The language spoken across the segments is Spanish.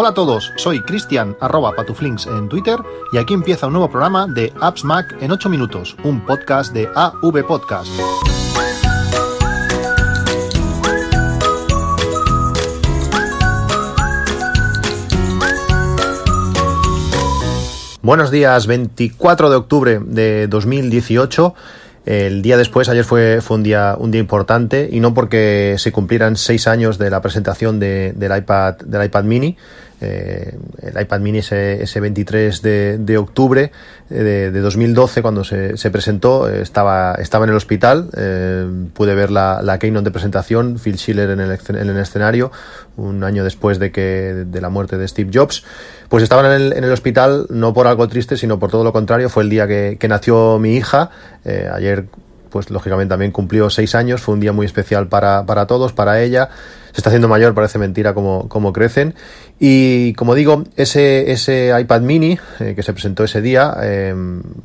Hola a todos, soy Cristian arroba patuflinks en Twitter y aquí empieza un nuevo programa de Apps Mac en 8 minutos, un podcast de AV Podcast. Buenos días, 24 de octubre de 2018. El día después, ayer fue, fue un, día, un día importante y no porque se cumplieran seis años de la presentación de, del, iPad, del iPad mini, eh, el iPad mini ese, ese 23 de, de octubre eh, de, de, 2012 cuando se, se presentó eh, estaba, estaba en el hospital eh, pude ver la, la keynote de presentación Phil Schiller en el, en el escenario un año después de que de la muerte de Steve Jobs. Pues estaban en el, en el hospital no por algo triste sino por todo lo contrario fue el día que, que nació mi hija eh, ayer pues lógicamente también cumplió seis años, fue un día muy especial para, para todos, para ella, está haciendo mayor, parece mentira como, como crecen. Y como digo, ese, ese iPad mini eh, que se presentó ese día, eh,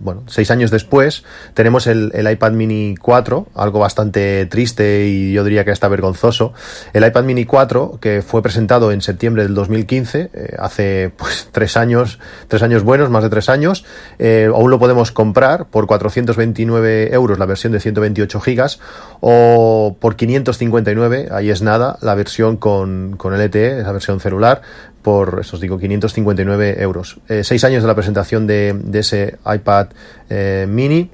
bueno, seis años después, tenemos el, el, iPad mini 4, algo bastante triste y yo diría que hasta vergonzoso. El iPad mini 4, que fue presentado en septiembre del 2015, eh, hace pues tres años, tres años buenos, más de tres años, eh, aún lo podemos comprar por 429 euros la versión de 128 gigas o por 559, ahí es nada, la versión con, con LTE, esa versión celular, por, eso os digo, 559 euros. Eh, seis años de la presentación de, de ese iPad eh, mini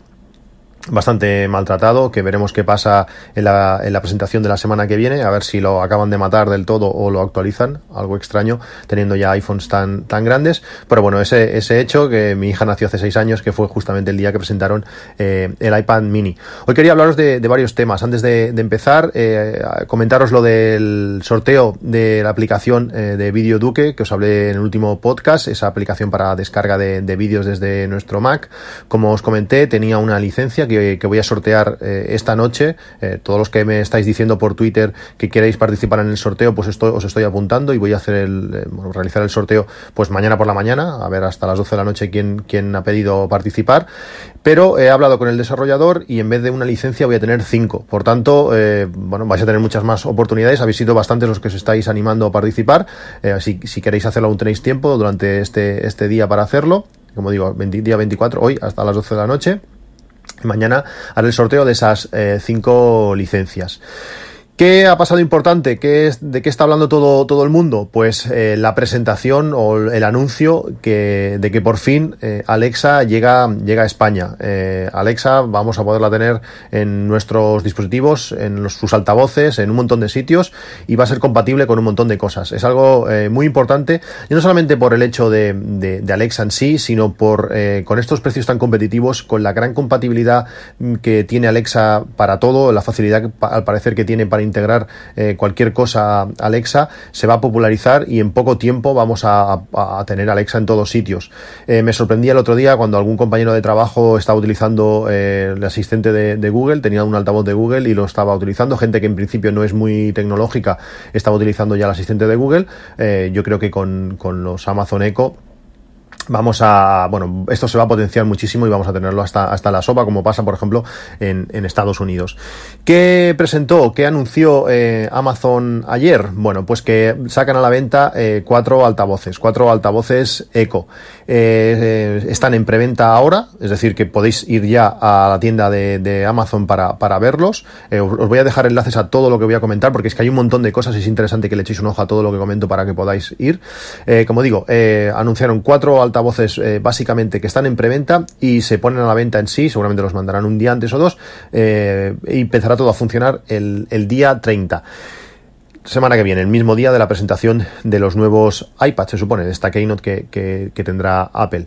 bastante maltratado, que veremos qué pasa en la, en la, presentación de la semana que viene, a ver si lo acaban de matar del todo o lo actualizan, algo extraño, teniendo ya iPhones tan, tan grandes, pero bueno, ese, ese hecho, que mi hija nació hace seis años, que fue justamente el día que presentaron eh, el iPad mini. Hoy quería hablaros de, varios temas, antes de, de empezar, eh, comentaros lo del sorteo de la aplicación eh, de Video Duque, que os hablé en el último podcast, esa aplicación para descarga de, de vídeos desde nuestro Mac, como os comenté, tenía una licencia que voy a sortear eh, esta noche. Eh, todos los que me estáis diciendo por Twitter que queréis participar en el sorteo, pues os estoy apuntando y voy a hacer el, eh, realizar el sorteo pues mañana por la mañana, a ver hasta las 12 de la noche quién, quién ha pedido participar. Pero he hablado con el desarrollador y en vez de una licencia voy a tener cinco. Por tanto, bueno, vais a tener muchas más oportunidades. Habéis sido bastantes los que os estáis animando a participar. Si, si queréis hacerlo aún tenéis tiempo durante este, este día para hacerlo. Como digo, 20, día 24, hoy hasta las 12 de la noche. Mañana haré el sorteo de esas eh, cinco licencias. ¿Qué ha pasado importante? ¿Qué es, ¿De qué está hablando todo, todo el mundo? Pues eh, la presentación o el anuncio que, de que por fin eh, Alexa llega, llega a España. Eh, Alexa vamos a poderla tener en nuestros dispositivos, en sus altavoces, en un montón de sitios y va a ser compatible con un montón de cosas. Es algo muy importante y no solamente por el hecho de, de, de Alexa en sí, sino por con estos precios tan competitivos, con la gran compatibilidad que tiene Alexa para todo, la facilidad al parecer que tiene para integrar eh, cualquier cosa Alexa, se va a popularizar y en poco tiempo vamos a, tener Alexa en todos sitios. Eh, me sorprendía el otro día cuando algún compañero de trabajo estaba utilizando eh, el asistente de, de, Google, tenía un altavoz de Google y lo estaba utilizando. Gente que en principio no es muy tecnológica estaba utilizando ya el asistente de Google. Yo creo que con, con los Amazon Echo vamos a, bueno, esto se va a potenciar muchísimo y vamos a tenerlo hasta, hasta la sopa, como pasa, por ejemplo, en, Estados Unidos. ¿Qué presentó, qué anunció eh, Amazon ayer? Bueno, pues que sacan a la venta eh, cuatro altavoces, cuatro altavoces Echo. Eh, están en preventa ahora, es decir, que podéis ir ya a la tienda de, Amazon para, para verlos. Os, voy a dejar enlaces a todo lo que voy a comentar, porque es que hay un montón de cosas y es interesante que le echéis un ojo a todo lo que comento para que podáis ir. Como digo, anunciaron cuatro altavoces altavoces eh, básicamente que están en preventa y se ponen a la venta en sí, seguramente los mandarán un día antes o dos, eh, y empezará todo a funcionar el, día 30 semana que viene, el mismo día de la presentación de los nuevos iPads, se supone, de esta keynote que, tendrá Apple.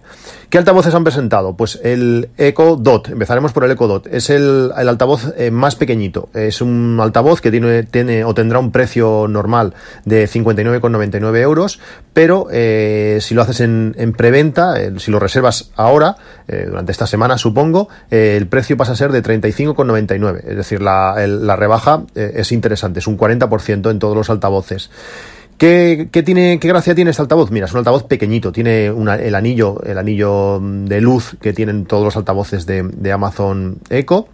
¿Qué altavoces han presentado? Pues el Echo Dot, empezaremos por el Echo Dot, es el, altavoz eh, más pequeñito, es un altavoz que tiene, tiene o tendrá un precio normal de 59,99 euros, pero eh, si lo haces en, en preventa, eh, si lo reservas ahora, durante esta semana supongo, el precio pasa a ser de 35,99, es decir, la, la rebaja es interesante, es un 40% en todo los altavoces. ¿Qué, qué, tiene, ¿Qué gracia tiene este altavoz? Mira, es un altavoz pequeñito, tiene una, el anillo, el anillo de luz que tienen todos los altavoces de, de Amazon Echo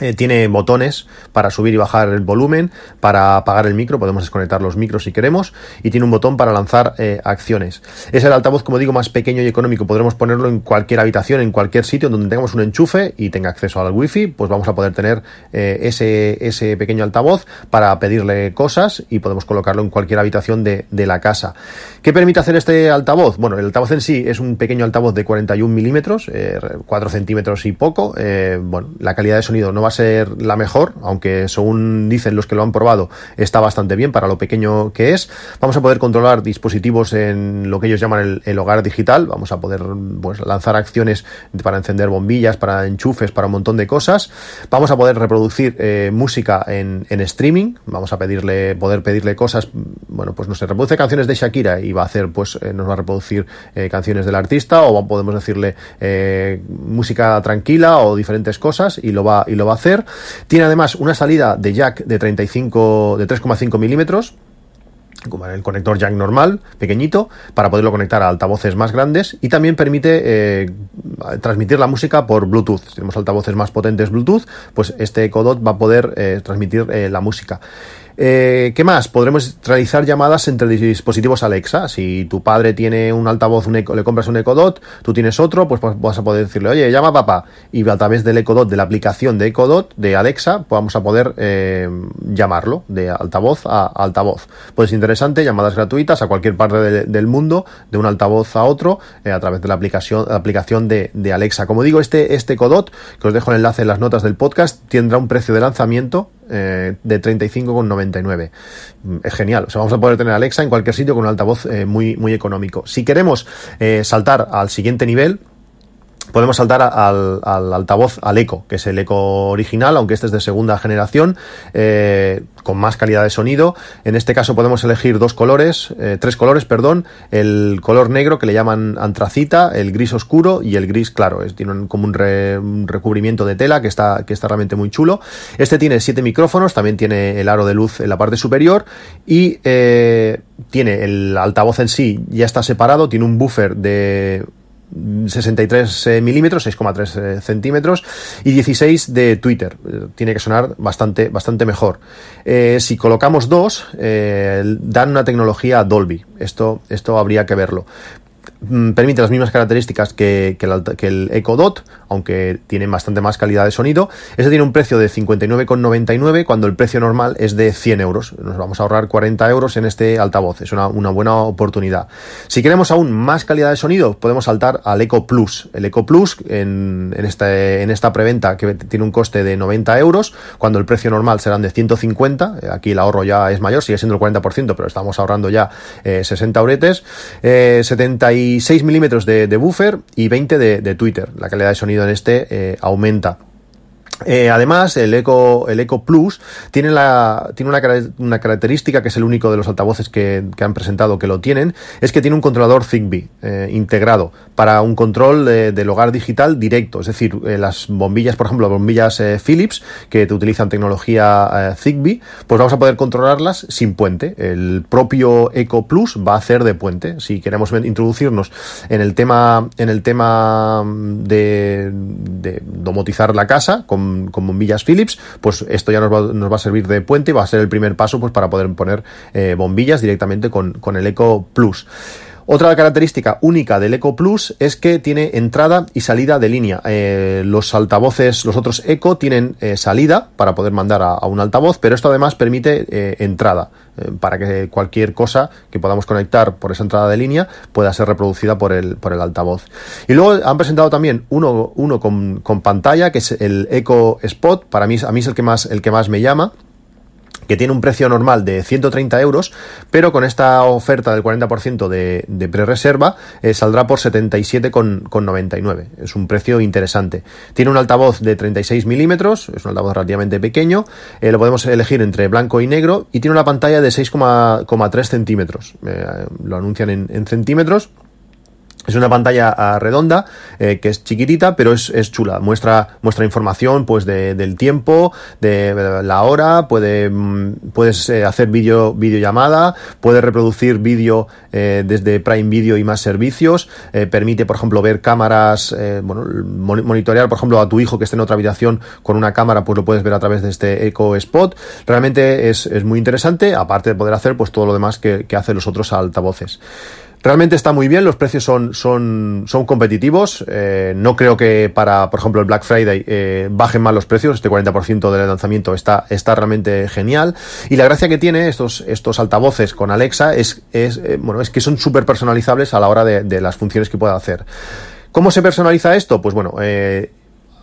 eh, tiene botones para subir y bajar el volumen, para apagar el micro, podemos desconectar los micros si queremos, y tiene un botón para lanzar eh, acciones. Es el altavoz, como digo, más pequeño y económico. Podremos ponerlo en cualquier habitación, en cualquier sitio donde tengamos un enchufe y tenga acceso al wifi, pues vamos a poder tener eh, ese, ese pequeño altavoz para pedirle cosas y podemos colocarlo en cualquier habitación de, la casa. ¿Qué permite hacer este altavoz? Bueno, el altavoz en sí es un pequeño altavoz de 41 milímetros, 4 centímetros y poco. bueno, la calidad de sonido no va ser la mejor, aunque según dicen los que lo han probado, está bastante bien para lo pequeño que es. Vamos a poder controlar dispositivos en lo que ellos llaman el, hogar digital. Vamos a poder pues, lanzar acciones para encender bombillas, para enchufes, para un montón de cosas. Vamos a poder reproducir eh, música en, streaming. Vamos a pedirle, poder pedirle cosas. Bueno, pues no sé, reproduce canciones de Shakira y va a hacer, pues eh, nos va a reproducir eh, canciones del artista o podemos decirle música tranquila o diferentes cosas y lo va y lo va a hacer. Tiene además una salida de jack de 35, de 3,5 milímetros como el conector jack normal, pequeñito, para poderlo conectar a altavoces más grandes y también permite eh, transmitir la música por Bluetooth. Si tenemos altavoces más potentes Bluetooth, pues este Echo Dot va a poder eh, transmitir eh, la música. Eh, ¿Qué más? Podremos realizar llamadas entre dispositivos Alexa. Si tu padre tiene un altavoz, un le compras un Echo Dot, tú tienes otro, pues, vas a poder decirle, oye, llama a papá. Y a través del Echo Dot, de la aplicación de Echo Dot, de Alexa, vamos a poder eh, llamarlo de altavoz a altavoz. Pues interesante, llamadas gratuitas a cualquier parte del mundo, de un altavoz a otro, eh, a través de la aplicación, la aplicación de, de, Alexa. Como digo, este, este Echo Dot, que os dejo el enlace en las notas del podcast, tendrá un precio de lanzamiento eh, de 35,99. Mm, es genial. O sea, vamos a poder tener Alexa en cualquier sitio con un altavoz eh, muy, muy económico. Si queremos eh, saltar al siguiente nivel, podemos saltar al, altavoz, al eco, que es el eco original, aunque este es de segunda generación, eh, con más calidad de sonido. En este caso podemos elegir dos colores, eh, tres colores, perdón, el color negro que le llaman antracita, el gris oscuro y el gris claro. Es, tiene como un, recubrimiento de tela que está, que está realmente muy chulo. Este tiene siete micrófonos, también tiene el aro de luz en la parte superior y eh, tiene el altavoz en sí, ya está separado, tiene un buffer de 63 eh, milímetros, 6,3 eh, centímetros y 16 de Twitter. Eh, tiene que sonar bastante, bastante mejor. si colocamos dos, dan una tecnología Dolby. Esto, esto habría que verlo. Mm, permite las mismas características que, el, Echo Dot, aunque tiene bastante más calidad de sonido. Este tiene un precio de 59,99 cuando el precio normal es de 100 euros. Nos vamos a ahorrar 40 euros en este altavoz. Es una, buena oportunidad. Si queremos aún más calidad de sonido, podemos saltar al Echo Plus. El Echo Plus en, este, esta preventa que tiene un coste de 90 euros, cuando el precio normal serán de 150. Aquí el ahorro ya es mayor, sigue siendo el 40%, pero estamos ahorrando ya 60 eh, euretes. Eh, 76 milímetros de, buffer y 20 de, Twitter. La calidad de sonido en este eh, aumenta. Eh, además, el Eco, el Eco Plus tiene, la, tiene una, característica que es el único de los altavoces que, han presentado que lo tienen, es que tiene un controlador Zigbee eh, integrado para un control del hogar digital directo. Es decir, eh, las bombillas, por ejemplo, bombillas Philips que te utilizan tecnología Zigbee, pues vamos a poder controlarlas sin puente. El propio Eco Plus va a hacer de puente. Si queremos introducirnos en el tema, en el tema de, de domotizar la casa con con, bombillas Philips, pues esto ya nos va, nos va, a servir de puente y va a ser el primer paso pues para poder poner eh, bombillas directamente con, con el Eco Plus. Otra característica única del Eco Plus es que tiene entrada y salida de línea. Eh, los altavoces, los otros Eco tienen eh, salida para poder mandar a, un altavoz, pero esto además permite eh, entrada para que cualquier cosa que podamos conectar por esa entrada de línea pueda ser reproducida por el, por el altavoz. Y luego han presentado también uno, uno con, con pantalla, que es el Eco Spot. Para mí, a mí es el que más, el que más me llama que tiene un precio normal de 130 euros, pero con esta oferta del 40% de, de pre-reserva eh, saldrá por 77,99. Es un precio interesante. Tiene un altavoz de 36 milímetros, es un altavoz relativamente pequeño, eh, lo podemos elegir entre blanco y negro y tiene una pantalla de 6,3 centímetros. Eh, lo anuncian en centímetros Es una pantalla ah, redonda eh, que es chiquitita, pero es, es, chula. Muestra, muestra información pues de, del tiempo, de la hora, puede, mm, puedes eh, hacer vídeo videollamada, puedes reproducir vídeo eh, desde Prime Video y más servicios, permite, por ejemplo, ver cámaras, bueno, monitorear, por ejemplo, a tu hijo que esté en otra habitación con una cámara, pues lo puedes ver a través de este Echo Spot. Realmente es, es muy interesante, aparte de poder hacer pues todo lo demás que, que hacen los otros altavoces. Realmente está muy bien, los precios son, son, son competitivos. Eh, no creo que para, por ejemplo, el Black Friday eh, bajen más los precios. Este 40% del lanzamiento está, está realmente genial. Y la gracia que tiene estos, estos altavoces con Alexa es, es, eh, bueno, es que son súper personalizables a la hora de, de, las funciones que pueda hacer. ¿Cómo se personaliza esto? Pues bueno, eh,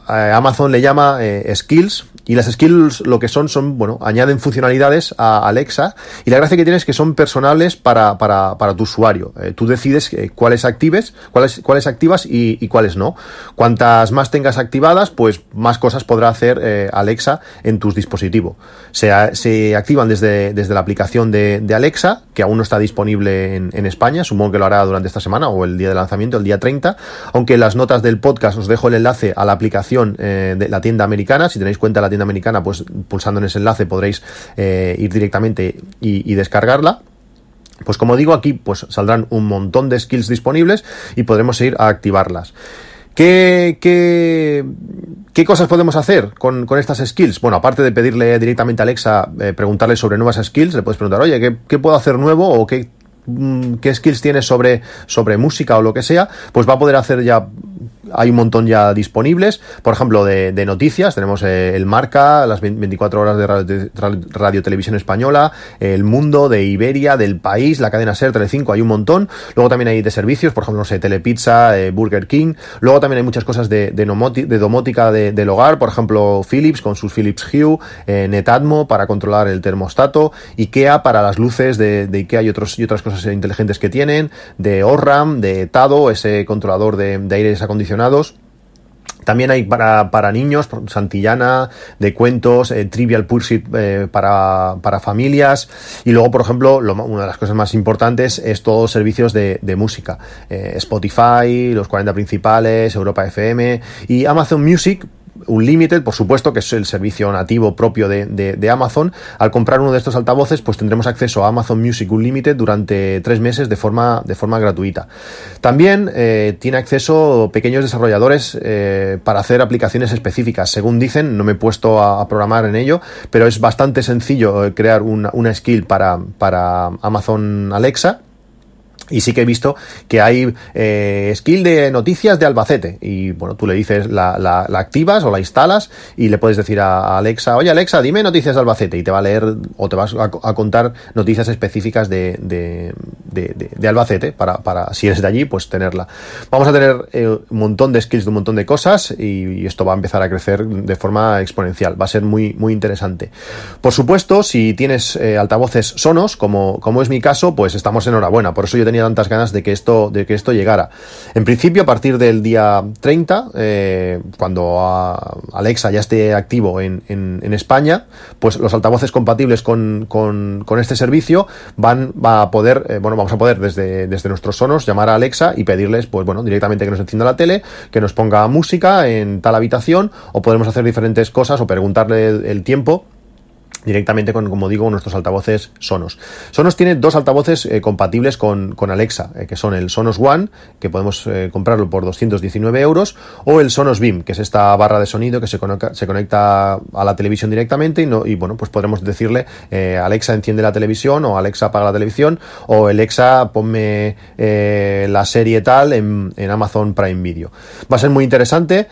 Amazon le llama eh, skills y las skills lo que son son, bueno, añaden funcionalidades a Alexa y la gracia que tiene es que son personales para, para, para tu usuario. Eh, tú decides eh, cuáles actives, cuáles, cuáles activas y, y, cuáles no. Cuantas más tengas activadas, pues más cosas podrá hacer Alexa en tus dispositivos. Se, se activan desde, desde la aplicación de, de, Alexa, que aún no está disponible en, en, España, supongo que lo hará durante esta semana o el día de lanzamiento, el día 30, aunque en las notas del podcast os dejo el enlace a la aplicación eh, de la tienda americana. Si tenéis cuenta de la tienda americana, pues pulsando en ese enlace podréis eh, ir directamente y, descargarla. Pues como digo, aquí pues saldrán un montón de skills disponibles y podremos ir a activarlas. ¿Qué, qué, qué cosas podemos hacer con, con, estas skills? Bueno, aparte de pedirle directamente a Alexa, eh, preguntarle sobre nuevas skills, le puedes preguntar, oye, ¿qué, qué puedo hacer nuevo o qué, mm, qué skills tienes sobre, sobre música o lo que sea? Pues va a poder hacer ya hay un montón ya disponibles, por ejemplo, de, noticias, tenemos eh, el Marca, las 24 horas de radio, radio, Televisión Española, el Mundo, de Iberia, del País, la cadena SER, Telecinco, hay un montón, luego también hay de servicios, por ejemplo, no sé, Telepizza, eh, Burger King, luego también hay muchas cosas de, de, de domótica de, del hogar, por ejemplo, Philips con sus Philips Hue, eh, Netatmo para controlar el termostato, IKEA para las luces de, de IKEA y, otros, y otras cosas inteligentes que tienen, de Orram, de Tado, ese controlador de, de acondicionados, también hay para, para niños, Santillana, de cuentos, eh, Trivial Pursuit eh, para, para, familias. Y luego, por ejemplo, lo, una de las cosas más importantes es todos servicios de, música. Eh, Spotify, los 40 principales, Europa FM y Amazon Music Unlimited, por supuesto, que es el servicio nativo propio de, de, Amazon. Al comprar uno de estos altavoces, pues tendremos acceso a Amazon Music Unlimited durante tres meses de forma, de forma gratuita. También eh, tiene acceso pequeños desarrolladores eh, para hacer aplicaciones específicas. Según dicen, no me he puesto a, a programar en ello, pero es bastante sencillo eh, crear una, una skill para, para Amazon Alexa y sí que he visto que hay eh, skill de noticias de Albacete. Y bueno, tú le dices, la, la, la, activas o la instalas y le puedes decir a Alexa, oye Alexa, dime noticias de Albacete. Y te va a leer o te vas a, contar noticias específicas de, de, de, Albacete para, para, si eres de allí, pues tenerla. Vamos a tener eh, un montón de skills de un montón de cosas y, y, esto va a empezar a crecer de forma exponencial. Va a ser muy, muy interesante. Por supuesto, si tienes eh, altavoces sonos, como, como es mi caso, pues estamos enhorabuena. Por eso yo tenía tantas ganas de que esto, de que esto llegara. En principio, a partir del día 30, eh, cuando a Alexa ya esté activo en, en, en España, pues los altavoces compatibles con, con, este servicio van va a poder, eh, bueno, vamos a poder desde, desde nuestros sonos llamar a Alexa y pedirles, pues bueno, directamente que nos encienda la tele, que nos ponga música en tal habitación, o podemos hacer diferentes cosas o preguntarle el tiempo directamente con, como digo, nuestros altavoces Sonos. Sonos tiene dos altavoces eh, compatibles con, con Alexa, eh, que son el Sonos One, que podemos eh, comprarlo por 219 euros, o el Sonos Beam, que es esta barra de sonido que se conecta, se conecta a la televisión directamente y, no, y bueno, pues podremos decirle Alexa enciende la televisión o Alexa apaga la televisión o Alexa ponme la serie tal en, en, Amazon Prime Video. Va a ser muy interesante,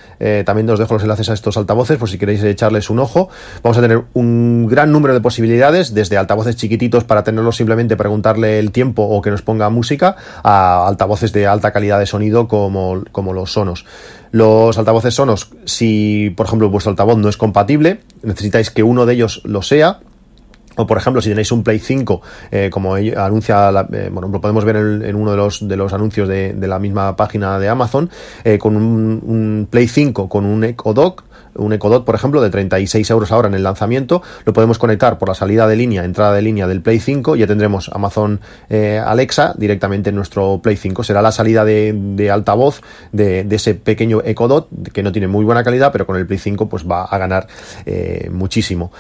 también os dejo los enlaces a estos altavoces por si queréis echarles un ojo. Vamos a tener un gran número de posibilidades, desde altavoces chiquititos para tenerlo simplemente preguntarle el tiempo o que nos ponga música, a altavoces de alta calidad de sonido como, como los sonos. Los altavoces sonos, si por ejemplo vuestro altavoz no es compatible, necesitáis que uno de ellos lo sea, o por ejemplo, si tenéis un Play 5, eh, como anuncia, eh, bueno, lo podemos ver en, uno de los, de los anuncios de, la misma página de Amazon, eh, con un, Play 5 con un Echo Dot, un Echo Dot, por ejemplo, de 36 euros ahora en el lanzamiento, lo podemos conectar por la salida de línea, entrada de línea del Play 5, ya tendremos Amazon eh, Alexa directamente en nuestro Play 5. Será la salida de, altavoz de, ese pequeño Echo Dot, que no tiene muy buena calidad, pero con el Play 5 pues va a ganar eh, muchísimo.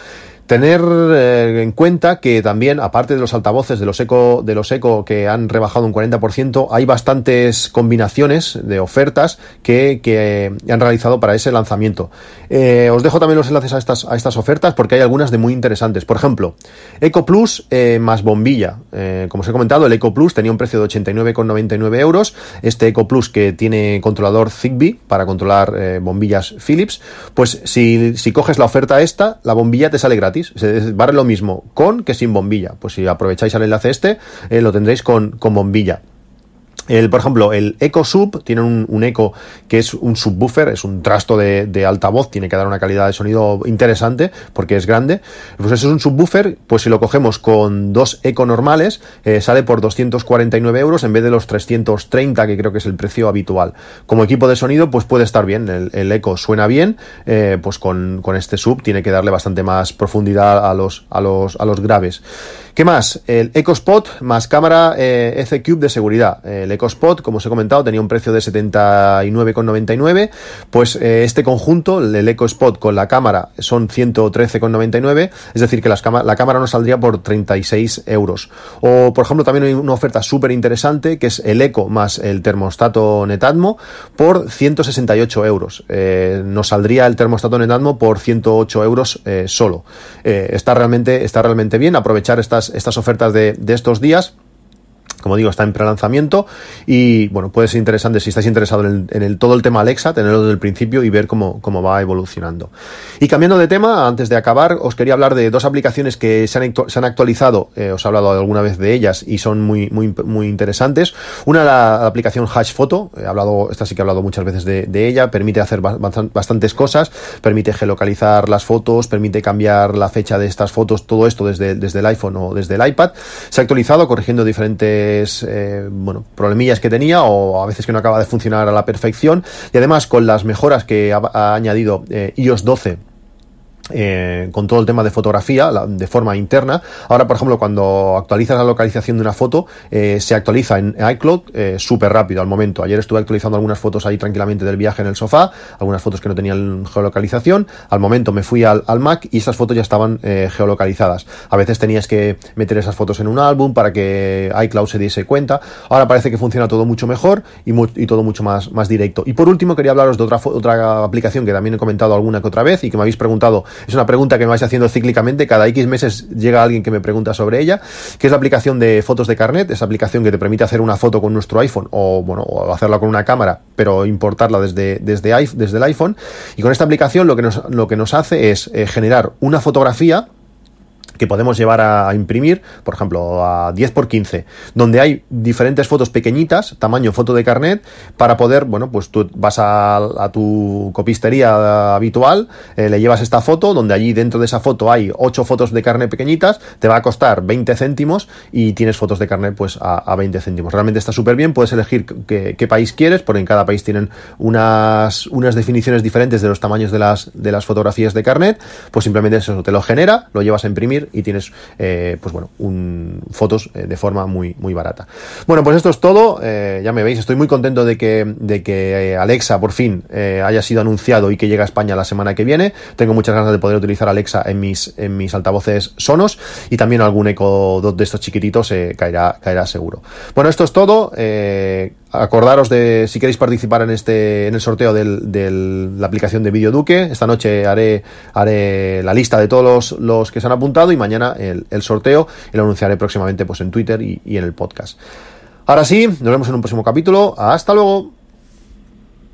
Tener eh, en cuenta que también, aparte de los altavoces de los eco, de los eco que han rebajado un 40%, hay bastantes combinaciones de ofertas que, que han realizado para ese lanzamiento. Eh, os dejo también los enlaces a estas, a estas ofertas porque hay algunas de muy interesantes. Por ejemplo, Eco Plus eh, más bombilla. como os he comentado, el Eco Plus tenía un precio de 89,99 euros. Este Eco Plus que tiene controlador Zigbee para controlar bombillas Philips, pues si, si coges la oferta esta, la bombilla te sale gratis Vale lo mismo con que sin bombilla. Pues si aprovecháis el enlace este, eh, lo tendréis con, con bombilla. El, por ejemplo, el Eco Sub tiene un, eco que es un subwoofer, es un trasto de, de, altavoz, tiene que dar una calidad de sonido interesante porque es grande. Pues eso es un subwoofer, pues si lo cogemos con dos eco normales, eh, sale por 249 euros en vez de los 330 que creo que es el precio habitual. Como equipo de sonido, pues puede estar bien, el, eco suena bien, eh, pues con, con, este sub tiene que darle bastante más profundidad a los, a los, a los graves. ¿Qué más? El EcoSpot más cámara eh, Cube de seguridad. El EcoSpot, como os he comentado, tenía un precio de 79,99. Pues eh, este conjunto, el EcoSpot con la cámara, son 113,99. Es decir, que la cámara nos saldría por 36 euros. O, por ejemplo, también hay una oferta súper interesante que es el Eco más el termostato Netatmo por 168 euros. Eh, nos saldría el termostato Netatmo por 108 euros eh, solo. Eh, está, realmente, está realmente bien aprovechar estas estas, ofertas de, de estos días como digo, está en prelanzamiento y bueno, puede ser interesante si estáis interesados en todo el tema Alexa, tenerlo desde el principio y ver cómo, cómo va evolucionando. Y cambiando de tema, antes de acabar, os quería hablar de dos aplicaciones que se han, actualizado, eh, os he hablado alguna vez de ellas y son muy, muy, muy interesantes. Una, la, la aplicación Hash Photo, he hablado, esta sí que he hablado muchas veces de, de ella, permite hacer bastantes cosas, permite geolocalizar las fotos, permite cambiar la fecha de estas fotos, todo esto desde, desde el iPhone o desde el iPad. Se ha actualizado corrigiendo diferentes eh, bueno, problemillas que tenía o a veces que no acaba de funcionar a la perfección. Y además con las mejoras que ha, añadido eh, iOS 12 eh, con todo el tema de fotografía de forma interna. Ahora, por ejemplo, cuando actualizas la localización de una foto, eh, se actualiza en iCloud eh, súper rápido al momento. Ayer estuve actualizando algunas fotos ahí tranquilamente del viaje en el sofá, algunas fotos que no tenían geolocalización. Al momento me fui al, Mac y esas fotos ya estaban geolocalizadas. A veces tenías que meter esas fotos en un álbum para que iCloud se diese cuenta. Ahora parece que funciona todo mucho mejor y, y todo mucho más, más directo. Y por último, quería hablaros de otra, otra aplicación que también he comentado alguna que otra vez y que me habéis preguntado es una pregunta que me vais haciendo cíclicamente. Cada X meses llega alguien que me pregunta sobre ella, que es la aplicación de fotos de carnet. Esa aplicación que te permite hacer una foto con nuestro iPhone o, bueno, o hacerla con una cámara, pero importarla desde, desde, el iPhone. Y con esta aplicación lo que nos, lo que nos hace es eh, generar una fotografía que podemos llevar a, imprimir, por ejemplo, a 10 por 15, donde hay diferentes fotos pequeñitas, tamaño foto de carnet, para poder, bueno, pues tú vas a, tu copistería habitual, eh, le llevas esta foto, donde allí dentro de esa foto hay 8 fotos de carnet pequeñitas, te va a costar 20 céntimos y tienes fotos de carnet pues a, 20 céntimos. Realmente está súper bien, puedes elegir qué, qué, país quieres, porque en cada país tienen unas, unas definiciones diferentes de los tamaños de las, de las fotografías de carnet, pues simplemente eso te lo genera, lo llevas a imprimir y tienes, eh, pues bueno, un, fotos eh, de forma muy, muy barata. Bueno, pues esto es todo. Eh, ya me veis, estoy muy contento de que, de que Alexa por fin haya sido anunciado y que llegue a España la semana que viene. Tengo muchas ganas de poder utilizar Alexa en mis, en mis altavoces sonos y también algún eco de estos chiquititos caerá, caerá seguro. Bueno, esto es todo acordaros de si queréis participar en este en el sorteo de la aplicación de Video Duque. Esta noche haré, haré la lista de todos los, que se han apuntado y mañana el, sorteo y lo anunciaré próximamente pues, en Twitter y en el podcast. Ahora sí, nos vemos en un próximo capítulo. Hasta luego.